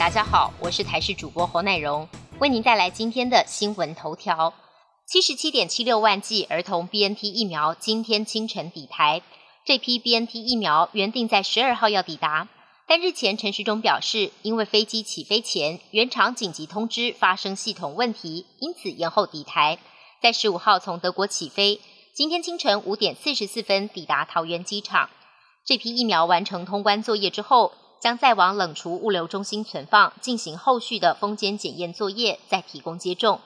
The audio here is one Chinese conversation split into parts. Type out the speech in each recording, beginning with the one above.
大家好，我是台视主播侯乃荣，为您带来今天的新闻头条。七十七点七六万剂儿童 BNT 疫苗今天清晨抵台，这批 BNT 疫苗原定在十二号要抵达，但日前陈时中表示，因为飞机起飞前原厂紧急通知发生系统问题，因此延后抵台，在十五号从德国起飞，今天清晨五点四十四分抵达桃园机场。这批疫苗完成通关作业之后，将再往冷储物流中心存放，进行后续的封检检验作业，再提供接种。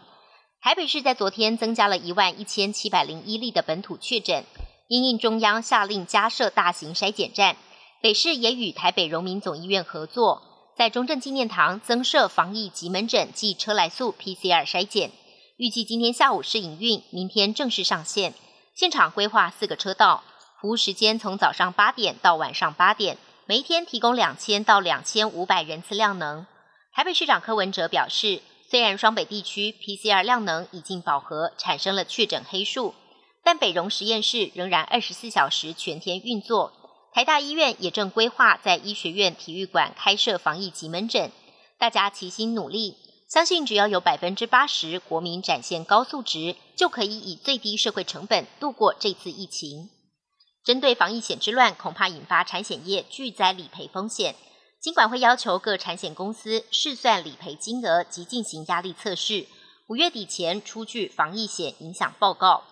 台北市在昨天增加了一万一千七百零一例的本土确诊，因应中央下令加设大型筛检站，北市也与台北荣民总医院合作，在中正纪念堂增设防疫急门诊暨车来速 PCR 筛检，预计今天下午试营运，明天正式上线。现场规划四个车道，服务时间从早上八点到晚上八点，每天提供两千到两千五百人次量能。台北市长柯文哲表示。虽然双北地区 PCR 量能已经饱和，产生了确诊黑数，但北荣实验室仍然二十四小时全天运作。台大医院也正规划在医学院体育馆开设防疫急门诊。大家齐心努力，相信只要有百分之八十国民展现高素质，就可以以最低社会成本度过这次疫情。针对防疫险之乱，恐怕引发产险业巨灾理赔风险。尽管会要求各产险公司试算理赔金额及进行压力测试，五月底前出具防疫险影响报告。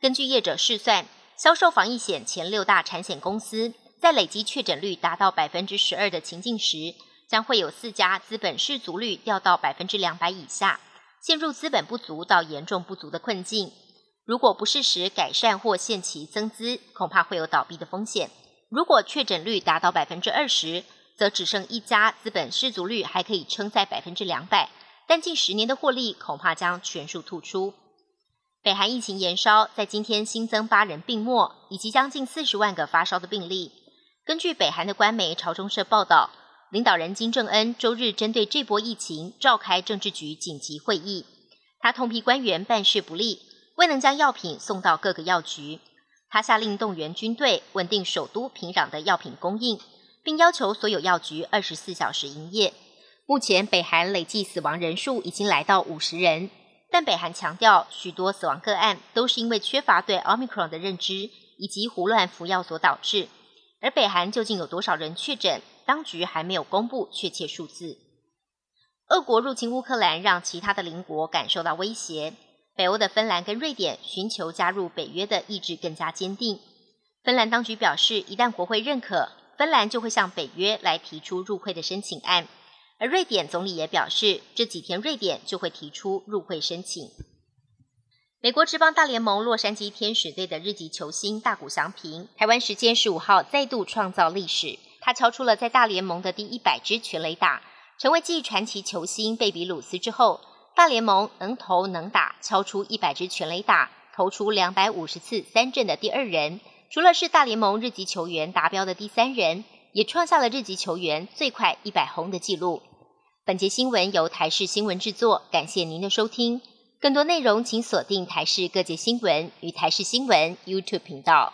根据业者试算，销售防疫险前六大产险公司在累积确诊率达到百分之十二的情境时，将会有四家资本适足率掉到百分之两百以下，陷入资本不足到严重不足的困境。如果不适时改善或限期增资，恐怕会有倒闭的风险。如果确诊率达到百分之二十，则只剩一家，资本失足率还可以撑在百分之两百，但近十年的获利恐怕将全数吐出。北韩疫情延烧，在今天新增八人病末，以及将近四十万个发烧的病例。根据北韩的官媒朝中社报道，领导人金正恩周日针对这波疫情召开政治局紧急会议，他痛批官员办事不力，未能将药品送到各个药局。他下令动员军队，稳定首都平壤的药品供应。并要求所有药局二十四小时营业。目前，北韩累计死亡人数已经来到五十人，但北韩强调，许多死亡个案都是因为缺乏对奥密克戎的认知以及胡乱服药所导致。而北韩究竟有多少人确诊，当局还没有公布确切数字。俄国入侵乌克兰，让其他的邻国感受到威胁。北欧的芬兰跟瑞典寻求加入北约的意志更加坚定。芬兰当局表示，一旦国会认可。芬兰就会向北约来提出入会的申请案，而瑞典总理也表示，这几天瑞典就会提出入会申请。美国职棒大联盟洛杉矶天使队的日籍球星大谷翔平，台湾时间十五号再度创造历史，他敲出了在大联盟的第一百支全垒打，成为继传奇球星贝比鲁斯之后，大联盟能投能打敲出一百支全垒打，投出两百五十次三振的第二人。除了是大联盟日籍球员达标的第三人，也创下了日籍球员最快一百轰的纪录。本节新闻由台视新闻制作，感谢您的收听。更多内容请锁定台视各界新闻与台视新闻 YouTube 频道。